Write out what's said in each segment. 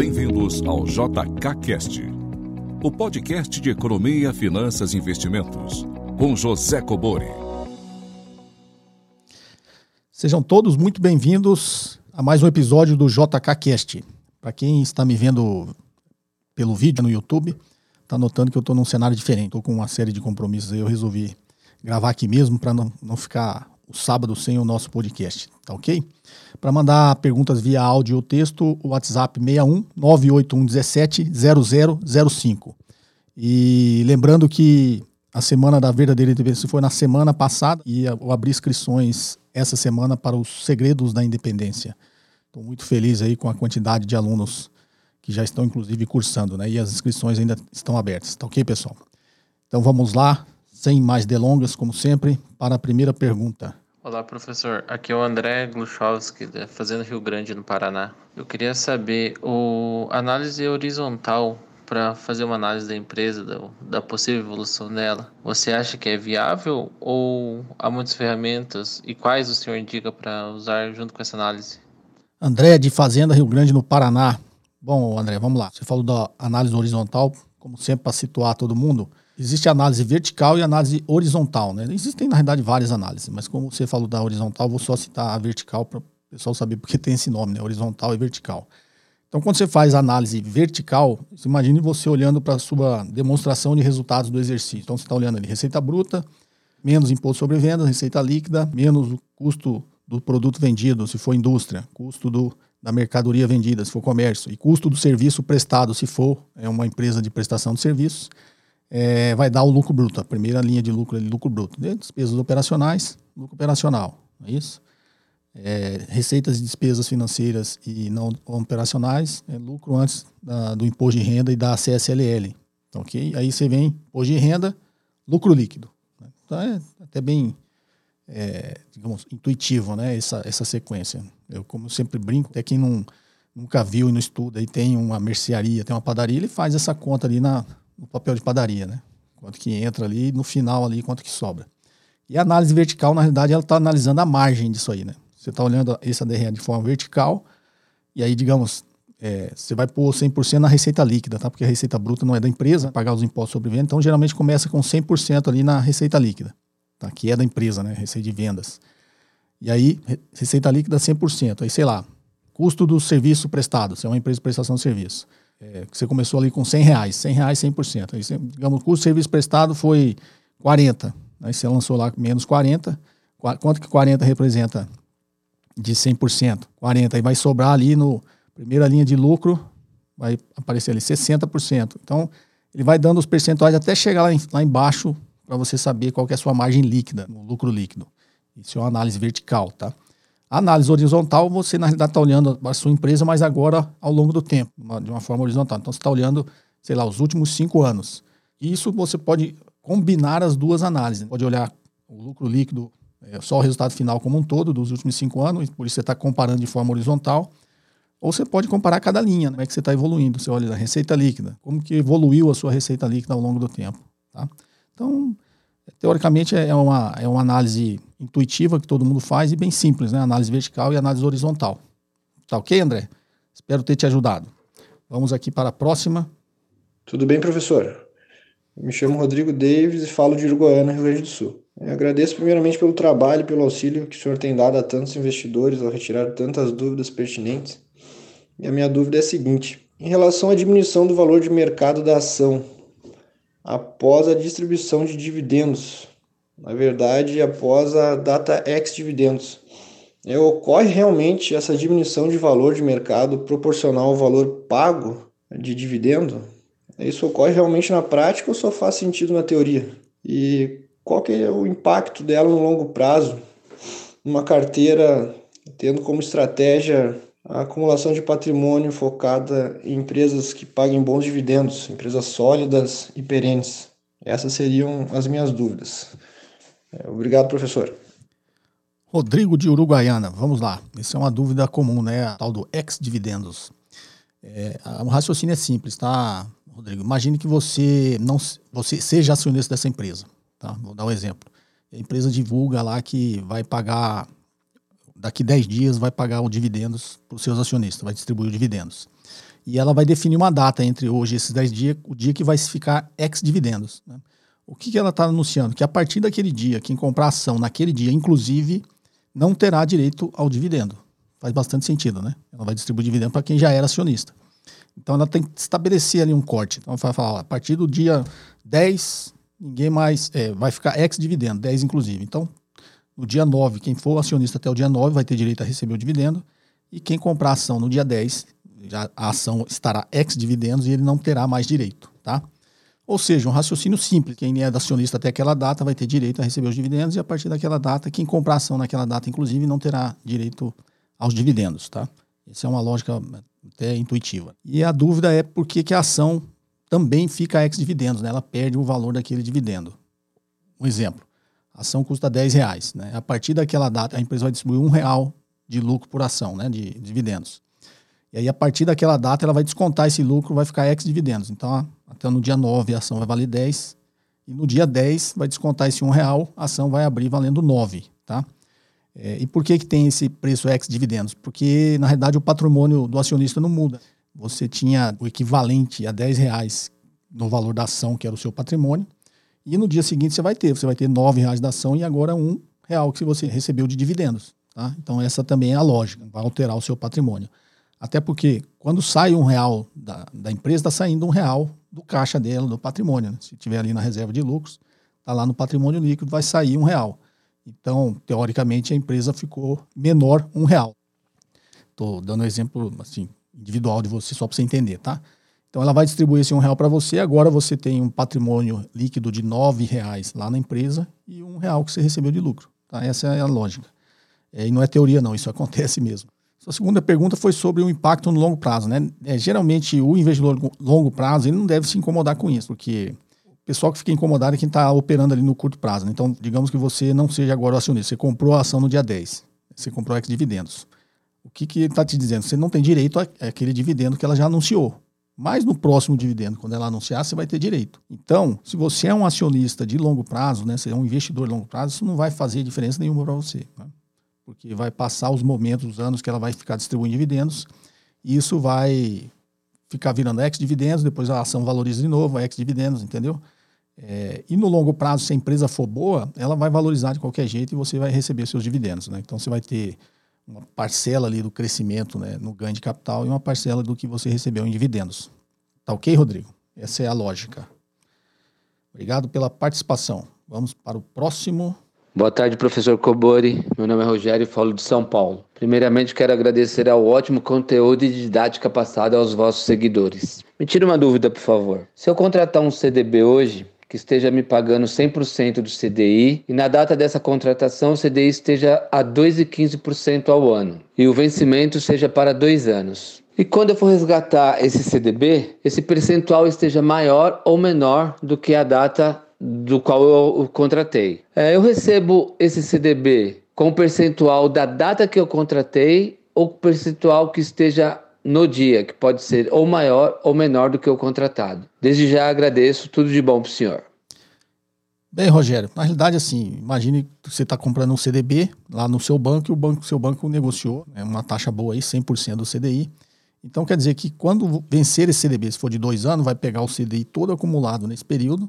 Bem-vindos ao JKCast, o podcast de economia, finanças e investimentos, com José Cobori. Sejam todos muito bem-vindos a mais um episódio do JKCast. Para quem está me vendo pelo vídeo no YouTube, está notando que eu estou num cenário diferente. Estou com uma série de compromissos aí, eu resolvi gravar aqui mesmo para não, não ficar o sábado sem o nosso podcast, tá ok? Para mandar perguntas via áudio ou texto, o WhatsApp 61 981 17 0005. E lembrando que a semana da verdadeira independência foi na semana passada e eu abri inscrições essa semana para os segredos da independência. Estou muito feliz aí com a quantidade de alunos que já estão inclusive cursando, né? E as inscrições ainda estão abertas, tá ok, pessoal? Então vamos lá, sem mais delongas, como sempre, para a primeira pergunta. Olá, professor. Aqui é o André Gluchowski, da Fazenda Rio Grande, no Paraná. Eu queria saber, o análise horizontal para fazer uma análise da empresa, da, da, possível evolução dela, você acha que é viável ou há muitas ferramentas e quais o senhor indica para usar junto com essa análise? André, de Fazenda Rio Grande, no Paraná. Bom, André, vamos lá. Você falou da análise horizontal, como sempre, para situar todo mundo. Existe análise vertical e análise horizontal, né? Existem, na realidade, várias análises, mas como você falou da horizontal, vou só citar a vertical para o pessoal saber porque tem esse nome, né? Horizontal e vertical. Então, quando você faz análise vertical, imagine você olhando para a sua demonstração de resultados do exercício. Então, você está olhando ali receita bruta, menos imposto sobre vendas, receita líquida, menos o custo do produto vendido, se for indústria, custo do, da mercadoria vendida, se for comércio, e custo do serviço prestado, se for é uma empresa de prestação de serviços é, vai dar o lucro bruto, a primeira linha de lucro, lucro bruto. Despesas operacionais, lucro operacional, não é isso? É, receitas e despesas financeiras e não operacionais, é lucro antes da, do imposto de renda e da CSLL. Ok? Aí você vem imposto de renda, lucro líquido. Então é até bem, é, digamos, intuitivo, né? Essa, essa sequência. Eu, como eu sempre brinco, até quem não, nunca viu e não estuda e tem uma mercearia, tem uma padaria, ele faz essa conta ali na, no papel de padaria, né? Quanto que entra ali, no final ali, quanto que sobra. E a análise vertical, na realidade, ela está analisando a margem disso aí, né? Você está olhando esse ADR de forma vertical, e aí, digamos, é, você vai pôr 100% na receita líquida, tá? Porque a receita bruta não é da empresa, pagar os impostos sobre venda, então geralmente começa com 100% ali na receita líquida, tá? Que é da empresa, né? Receita de vendas. E aí, receita líquida 100%. Aí, sei lá, custo do serviço prestado, se é uma empresa de prestação de serviço é, você começou ali com 100 reais, 100 reais 100%. Aí, você, digamos, o custo de serviço prestado foi 40. Aí você lançou lá menos 40. Quanto que 40 representa de 100%? 40. Aí vai sobrar ali no primeira linha de lucro, vai aparecer ali 60%. Então, ele vai dando os percentuais até chegar lá, em, lá embaixo para você saber qual é a sua margem líquida, no lucro líquido. Isso é uma análise vertical, tá? Análise horizontal, você na realidade está olhando a sua empresa, mas agora ao longo do tempo, de uma forma horizontal. Então você está olhando, sei lá, os últimos cinco anos. Isso você pode combinar as duas análises. Pode olhar o lucro líquido, é, só o resultado final como um todo dos últimos cinco anos, por isso você está comparando de forma horizontal. Ou você pode comparar cada linha, né? como é que você está evoluindo. Você olha a receita líquida, como que evoluiu a sua receita líquida ao longo do tempo. Tá? Então, teoricamente é uma, é uma análise intuitiva que todo mundo faz e bem simples, né? Análise vertical e análise horizontal. Tá ok, André? Espero ter te ajudado. Vamos aqui para a próxima. Tudo bem, professor? Me chamo Rodrigo Davis e falo de Uruguaiana, Rio Grande do Sul. Eu agradeço primeiramente pelo trabalho pelo auxílio que o senhor tem dado a tantos investidores ao retirar tantas dúvidas pertinentes. E a minha dúvida é a seguinte: em relação à diminuição do valor de mercado da ação após a distribuição de dividendos, na verdade, após a data ex-dividendos. É, ocorre realmente essa diminuição de valor de mercado proporcional ao valor pago de dividendo? Isso ocorre realmente na prática ou só faz sentido na teoria? E qual que é o impacto dela no longo prazo, numa carteira tendo como estratégia a acumulação de patrimônio focada em empresas que paguem bons dividendos, empresas sólidas e perenes? Essas seriam as minhas dúvidas. Obrigado, professor. Rodrigo de Uruguaiana, vamos lá. Essa é uma dúvida comum, né? A tal do ex-dividendos. É, o raciocínio é simples, tá, Rodrigo? Imagine que você não você seja acionista dessa empresa, tá? Vou dar um exemplo. A empresa divulga lá que vai pagar daqui 10 dias vai pagar os dividendos para os seus acionistas, vai distribuir os dividendos. E ela vai definir uma data entre hoje e esses 10 dias, o dia que vai ficar ex-dividendos. Né? O que, que ela está anunciando? Que a partir daquele dia, quem comprar ação naquele dia, inclusive, não terá direito ao dividendo. Faz bastante sentido, né? Ela vai distribuir dividendo para quem já era acionista. Então ela tem que estabelecer ali um corte. Então vai falar, ó, a partir do dia 10, ninguém mais é, vai ficar ex-dividendo, 10 inclusive. Então, no dia 9, quem for acionista até o dia 9 vai ter direito a receber o dividendo. E quem comprar ação no dia 10, já a ação estará ex-dividendos e ele não terá mais direito, tá? Ou seja, um raciocínio simples. Quem é acionista até aquela data vai ter direito a receber os dividendos e a partir daquela data, quem comprar ação naquela data, inclusive, não terá direito aos dividendos, tá? Essa é uma lógica até intuitiva. E a dúvida é por que, que a ação também fica ex-dividendos, né? Ela perde o valor daquele dividendo. Um exemplo, a ação custa 10 reais, né? A partir daquela data, a empresa vai distribuir um real de lucro por ação, né? De dividendos. E aí, a partir daquela data, ela vai descontar esse lucro, vai ficar ex-dividendos. Então, até no dia 9, a ação vai valer 10. E no dia 10, vai descontar esse um real, a ação vai abrir valendo 9, tá? É, e por que, que tem esse preço ex-dividendos? Porque, na realidade, o patrimônio do acionista não muda. Você tinha o equivalente a 10 reais no valor da ação, que era o seu patrimônio, e no dia seguinte você vai ter, você vai ter 9 reais da ação e agora um real que você recebeu de dividendos. Tá? Então essa também é a lógica, vai alterar o seu patrimônio. Até porque quando sai um real da, da empresa, está saindo um real do caixa dela, do patrimônio. Né? Se tiver ali na reserva de lucros, está lá no patrimônio líquido, vai sair um real. Então, teoricamente, a empresa ficou menor um real. Estou dando um exemplo assim, individual de você, só para você entender, tá? Então, ela vai distribuir esse um real para você. Agora você tem um patrimônio líquido de nove reais lá na empresa e um real que você recebeu de lucro. Tá? Essa é a lógica. É, e não é teoria, não, isso acontece mesmo. Sua segunda pergunta foi sobre o impacto no longo prazo. Né? É, geralmente, o investidor longo prazo ele não deve se incomodar com isso, porque pessoal que fica incomodado é quem está operando ali no curto prazo. Né? Então, digamos que você não seja agora o acionista, você comprou a ação no dia 10, você comprou ex-dividendos. O que, que ele está te dizendo? Você não tem direito àquele dividendo que ela já anunciou. Mas no próximo dividendo, quando ela anunciar, você vai ter direito. Então, se você é um acionista de longo prazo, né, você é um investidor de longo prazo, isso não vai fazer diferença nenhuma para você. Né? Porque vai passar os momentos, os anos que ela vai ficar distribuindo dividendos, e isso vai ficar virando ex-dividendos, depois a ação valoriza de novo, ex-dividendos, entendeu? É, e no longo prazo, se a empresa for boa, ela vai valorizar de qualquer jeito e você vai receber seus dividendos. Né? Então você vai ter uma parcela ali do crescimento né, no ganho de capital e uma parcela do que você recebeu em dividendos. Tá ok, Rodrigo? Essa é a lógica. Obrigado pela participação. Vamos para o próximo. Boa tarde, professor Cobori. Meu nome é Rogério e falo de São Paulo. Primeiramente, quero agradecer ao ótimo conteúdo e didática passada aos vossos seguidores. Me tira uma dúvida, por favor. Se eu contratar um CDB hoje, que esteja me pagando 100% do CDI e na data dessa contratação o CDI esteja a 2,15% ao ano e o vencimento seja para dois anos. E quando eu for resgatar esse CDB, esse percentual esteja maior ou menor do que a data do qual eu o contratei. É, eu recebo esse CDB com o percentual da data que eu contratei ou percentual que esteja no dia, que pode ser ou maior ou menor do que o contratado. Desde já agradeço, tudo de bom para o senhor. Bem, Rogério, na realidade, assim, imagine que você está comprando um CDB lá no seu banco e o banco, seu banco negociou né, uma taxa boa aí, 100% do CDI. Então, quer dizer que quando vencer esse CDB, se for de dois anos, vai pegar o CDI todo acumulado nesse período,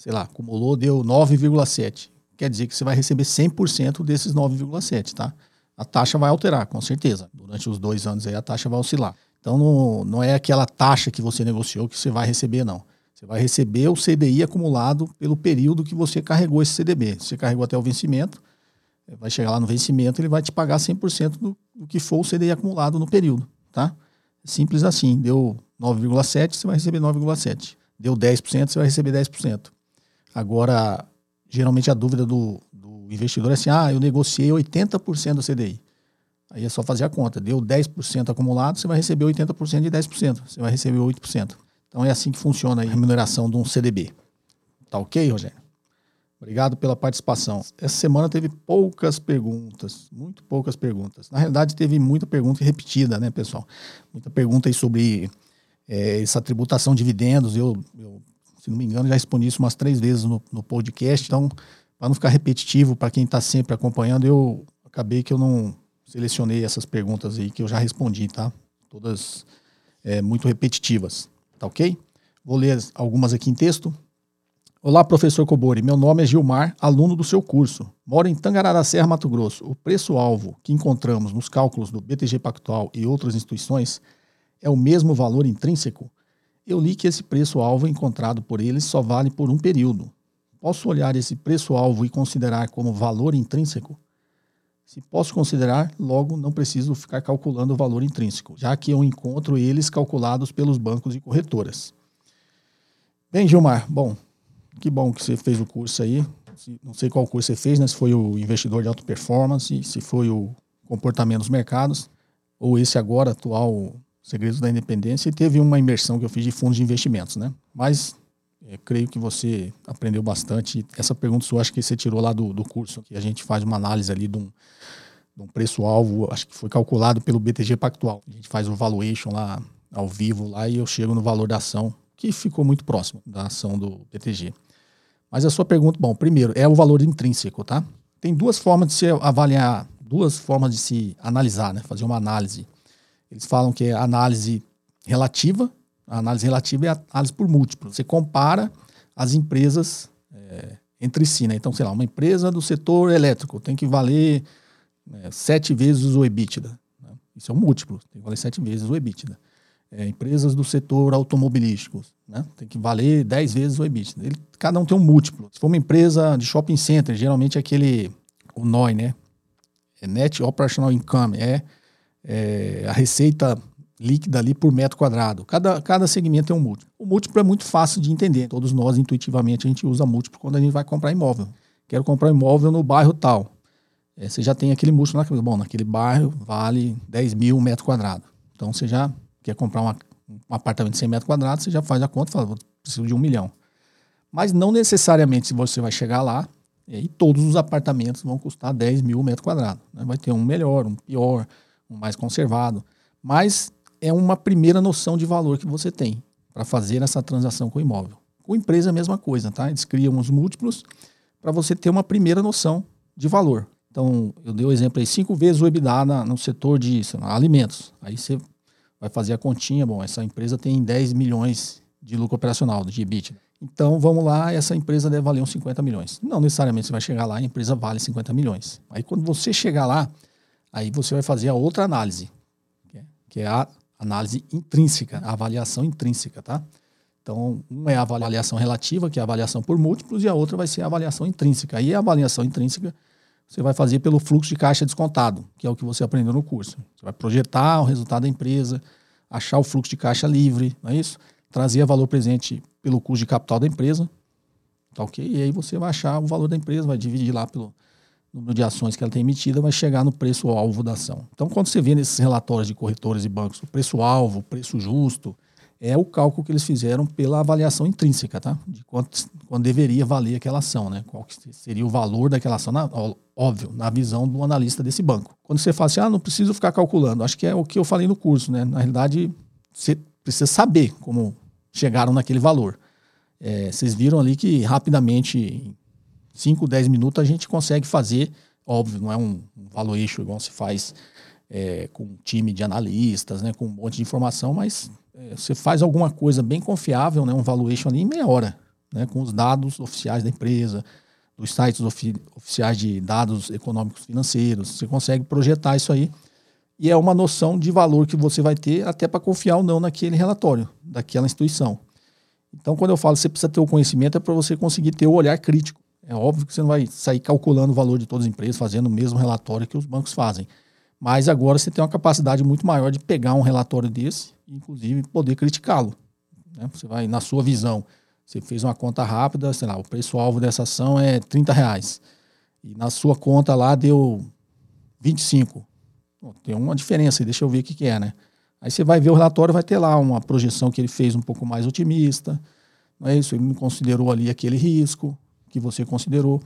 sei lá, acumulou, deu 9,7. Quer dizer que você vai receber 100% desses 9,7, tá? a taxa vai alterar, com certeza. Durante os dois anos aí a taxa vai oscilar. Então não, não é aquela taxa que você negociou que você vai receber, não. Você vai receber o CDI acumulado pelo período que você carregou esse CDB. Você carregou até o vencimento, vai chegar lá no vencimento, ele vai te pagar 100% do, do que for o CDI acumulado no período, tá? Simples assim. Deu 9,7, você vai receber 9,7. Deu 10%, você vai receber 10%. Agora, geralmente a dúvida do, o investidor é assim, ah, eu negociei 80% do CDI. Aí é só fazer a conta. Deu 10% acumulado, você vai receber 80% de 10%. Você vai receber 8%. Então é assim que funciona a remuneração de um CDB. Tá ok, Rogério? Obrigado pela participação. Essa semana teve poucas perguntas, muito poucas perguntas. Na realidade, teve muita pergunta repetida, né, pessoal? Muita pergunta aí sobre é, essa tributação de dividendos. Eu, eu, se não me engano, já respondi isso umas três vezes no, no podcast. Então, para não ficar repetitivo para quem está sempre acompanhando, eu acabei que eu não selecionei essas perguntas aí que eu já respondi, tá? Todas é, muito repetitivas, tá ok? Vou ler algumas aqui em texto. Olá, professor Cobori. Meu nome é Gilmar, aluno do seu curso. Moro em Tangará Mato Grosso. O preço-alvo que encontramos nos cálculos do BTG Pactual e outras instituições é o mesmo valor intrínseco? Eu li que esse preço-alvo encontrado por eles só vale por um período. Posso olhar esse preço-alvo e considerar como valor intrínseco? Se posso considerar, logo não preciso ficar calculando o valor intrínseco, já que eu encontro eles calculados pelos bancos e corretoras. Bem, Gilmar, bom, que bom que você fez o curso aí. Não sei qual curso você fez, né? Se foi o investidor de alta performance, se foi o comportamento dos mercados, ou esse agora atual Segredos da Independência, e teve uma imersão que eu fiz de fundos de investimentos, né? Mas é, creio que você aprendeu bastante. Essa pergunta sua, acho que você tirou lá do, do curso, que a gente faz uma análise ali de um, de um preço-alvo, acho que foi calculado pelo BTG Pactual. A gente faz o valuation lá ao vivo lá e eu chego no valor da ação, que ficou muito próximo da ação do BTG. Mas a sua pergunta, bom, primeiro, é o valor intrínseco, tá? Tem duas formas de se avaliar, duas formas de se analisar, né? Fazer uma análise. Eles falam que é análise relativa. A análise relativa é a análise por múltiplo. Você compara as empresas é, entre si, né? Então, sei lá, uma empresa do setor elétrico tem que valer é, sete vezes o EBITDA. Né? Isso é um múltiplo, tem que valer sete vezes o EBITDA é, empresas do setor automobilístico, né? Tem que valer 10 vezes o EBITDA. Ele, cada um tem um múltiplo. Se for uma empresa de shopping center, geralmente é aquele, o NOI, né? É Net Operational Income, é, é, a receita líquida ali por metro quadrado. Cada, cada segmento tem um múltiplo. O múltiplo é muito fácil de entender. Todos nós, intuitivamente, a gente usa múltiplo quando a gente vai comprar imóvel. Quero comprar imóvel no bairro tal. É, você já tem aquele múltiplo naquele. Bom, naquele bairro vale 10 mil metro quadrado. Então você já quer comprar uma, um apartamento de 100 metros quadrados, você já faz a conta e fala, preciso de um milhão. Mas não necessariamente você vai chegar lá e todos os apartamentos vão custar 10 mil metros quadrados. Né? Vai ter um melhor, um pior, um mais conservado. Mas é uma primeira noção de valor que você tem para fazer essa transação com o imóvel. Com empresa é a mesma coisa, tá? Eles criam os múltiplos para você ter uma primeira noção de valor. Então, eu dei o exemplo aí, cinco vezes o EBITDA na, no setor de lá, alimentos. Aí você vai fazer a continha, bom, essa empresa tem 10 milhões de lucro operacional, de EBIT. Então, vamos lá, essa empresa deve valer uns 50 milhões. Não necessariamente você vai chegar lá e a empresa vale 50 milhões. Aí, quando você chegar lá, aí você vai fazer a outra análise, que é a análise intrínseca, a avaliação intrínseca, tá? Então, uma é a avaliação relativa, que é a avaliação por múltiplos, e a outra vai ser a avaliação intrínseca. Aí, a avaliação intrínseca você vai fazer pelo fluxo de caixa descontado, que é o que você aprendeu no curso. Você vai projetar o resultado da empresa, achar o fluxo de caixa livre, não é isso? Trazer valor presente pelo custo de capital da empresa, tá ok? E aí você vai achar o valor da empresa, vai dividir lá pelo número de ações que ela tem emitida, vai chegar no preço-alvo da ação. Então, quando você vê nesses relatórios de corretores e bancos o preço-alvo, preço justo, é o cálculo que eles fizeram pela avaliação intrínseca, tá? De quanto, quanto deveria valer aquela ação, né? Qual seria o valor daquela ação, na, óbvio, na visão do analista desse banco. Quando você fala assim, ah, não preciso ficar calculando, acho que é o que eu falei no curso, né? Na realidade, você precisa saber como chegaram naquele valor. É, vocês viram ali que rapidamente, 5, 10 minutos, a gente consegue fazer, óbvio, não é um, valuation igual se faz é, com um time de analistas, né? Com um monte de informação, mas é, você faz alguma coisa bem confiável, né, um valuation ali em meia hora, né, com os dados oficiais da empresa, dos sites ofi oficiais de dados econômicos financeiros. Você consegue projetar isso aí e é uma noção de valor que você vai ter até para confiar ou não naquele relatório, daquela instituição. Então, quando eu falo que você precisa ter o conhecimento, é para você conseguir ter o olhar crítico. É óbvio que você não vai sair calculando o valor de todas as empresas, fazendo o mesmo relatório que os bancos fazem. Mas agora você tem uma capacidade muito maior de pegar um relatório desse inclusive poder criticá-lo. Né? Você vai, na sua visão, você fez uma conta rápida, sei lá, o preço-alvo dessa ação é 30 reais. E na sua conta lá deu 25. Bom, tem uma diferença deixa eu ver o que, que é, né? Aí você vai ver o relatório, vai ter lá uma projeção que ele fez um pouco mais otimista, não é isso? Ele não considerou ali aquele risco que você considerou.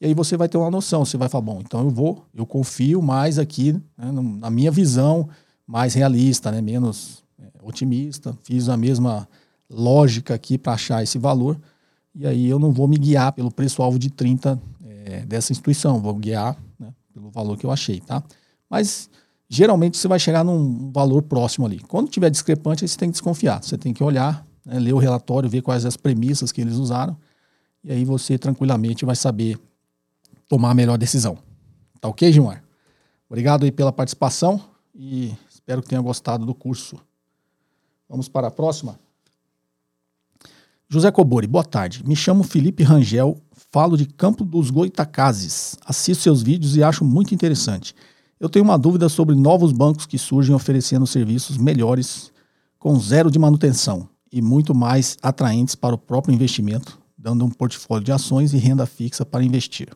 E aí você vai ter uma noção, você vai falar, bom, então eu vou, eu confio mais aqui, né, na minha visão mais realista, né, menos otimista, fiz a mesma lógica aqui para achar esse valor, e aí eu não vou me guiar pelo preço-alvo de 30 é, dessa instituição, vou guiar né, pelo valor que eu achei, tá? Mas geralmente você vai chegar num valor próximo ali. Quando tiver discrepante, aí você tem que desconfiar. Você tem que olhar, né, ler o relatório, ver quais as premissas que eles usaram, e aí você tranquilamente vai saber tomar a melhor decisão. Tá ok, Gilmar? Obrigado aí pela participação e espero que tenha gostado do curso. Vamos para a próxima. José Cobori, boa tarde. Me chamo Felipe Rangel, falo de Campo dos Goitacazes. Assisto seus vídeos e acho muito interessante. Eu tenho uma dúvida sobre novos bancos que surgem oferecendo serviços melhores, com zero de manutenção e muito mais atraentes para o próprio investimento, dando um portfólio de ações e renda fixa para investir.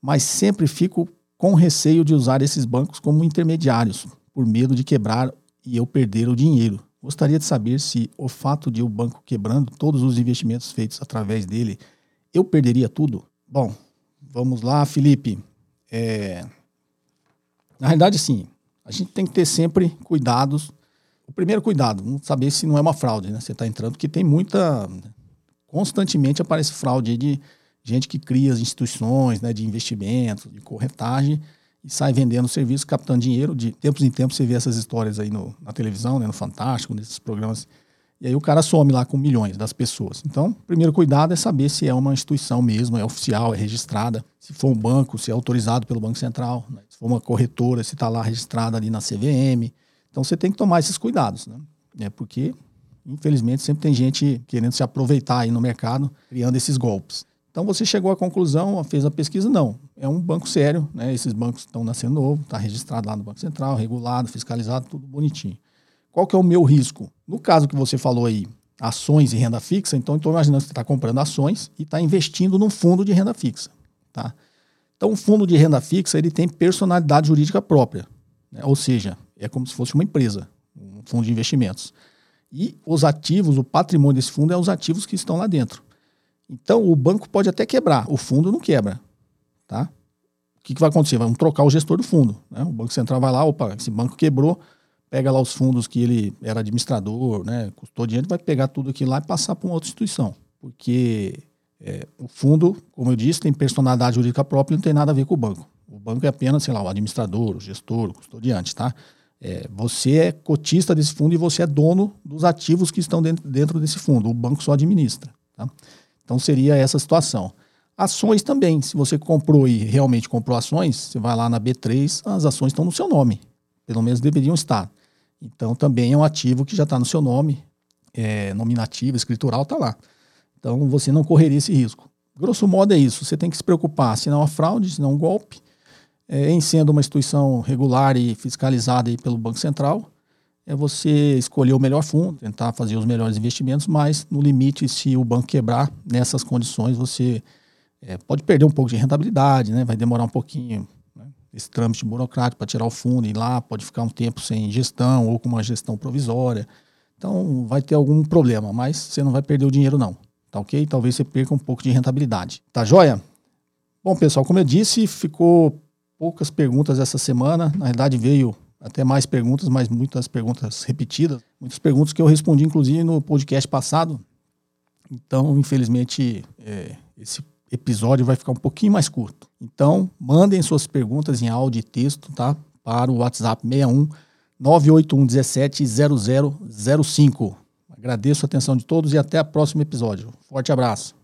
Mas sempre fico com receio de usar esses bancos como intermediários, por medo de quebrar e eu perder o dinheiro Gostaria de saber se o fato de o banco quebrando todos os investimentos feitos através dele, eu perderia tudo? Bom, vamos lá, Felipe. É... Na realidade, sim. A gente tem que ter sempre cuidados. O primeiro cuidado, saber se não é uma fraude, né? Você está entrando, porque tem muita. Constantemente aparece fraude de gente que cria as instituições né, de investimento, de corretagem e sai vendendo serviço, captando dinheiro. De tempos em tempos você vê essas histórias aí no, na televisão, né, no Fantástico, nesses programas. E aí o cara some lá com milhões das pessoas. Então, o primeiro cuidado é saber se é uma instituição mesmo, é oficial, é registrada. Se for um banco, se é autorizado pelo Banco Central. Né? Se for uma corretora, se está lá registrada ali na CVM. Então, você tem que tomar esses cuidados, né? É porque, infelizmente, sempre tem gente querendo se aproveitar aí no mercado, criando esses golpes. Então você chegou à conclusão, fez a pesquisa, não. É um banco sério, né? Esses bancos estão nascendo novo, está registrado lá no Banco Central, regulado, fiscalizado, tudo bonitinho. Qual que é o meu risco? No caso que você falou aí, ações e renda fixa, então estou imaginando que você está comprando ações e está investindo num fundo de renda fixa. Tá? Então o fundo de renda fixa ele tem personalidade jurídica própria. Né? Ou seja, é como se fosse uma empresa, um fundo de investimentos. E os ativos, o patrimônio desse fundo é os ativos que estão lá dentro. Então, o banco pode até quebrar, o fundo não quebra. Tá? O que, que vai acontecer? Vamos trocar o gestor do fundo. Né? O Banco Central vai lá, opa, esse banco quebrou, pega lá os fundos que ele era administrador, né, custodiante, vai pegar tudo aquilo lá e passar para uma outra instituição. Porque é, o fundo, como eu disse, tem personalidade jurídica própria e não tem nada a ver com o banco. O banco é apenas, sei lá, o administrador, o gestor, o custodiante, tá? É, você é cotista desse fundo e você é dono dos ativos que estão dentro, dentro desse fundo. O banco só administra, tá? Então seria essa situação. Ações também. Se você comprou e realmente comprou ações, você vai lá na B3, as ações estão no seu nome. Pelo menos deveriam estar. Então também é um ativo que já está no seu nome, é, nominativo, escritural, está lá. Então você não correria esse risco. Grosso modo é isso. Você tem que se preocupar se não é uma fraude, se não é um golpe, é, em sendo uma instituição regular e fiscalizada pelo Banco Central, é você escolher o melhor fundo, tentar fazer os melhores investimentos, mas no limite, se o banco quebrar nessas condições, você é, pode perder um pouco de rentabilidade, né? vai demorar um pouquinho né? esse trâmite burocrático para tirar o fundo e ir lá, pode ficar um tempo sem gestão ou com uma gestão provisória. Então vai ter algum problema, mas você não vai perder o dinheiro não, tá ok? Talvez você perca um pouco de rentabilidade. Tá joia? Bom, pessoal, como eu disse, ficou poucas perguntas essa semana. Na verdade, veio até mais perguntas, mas muitas perguntas repetidas. Muitas perguntas que eu respondi, inclusive, no podcast passado. Então, infelizmente, é, esse episódio vai ficar um pouquinho mais curto. Então, mandem suas perguntas em áudio e texto, tá? Para o WhatsApp 61 981 17 0005. Agradeço a atenção de todos e até o próximo episódio. Forte abraço.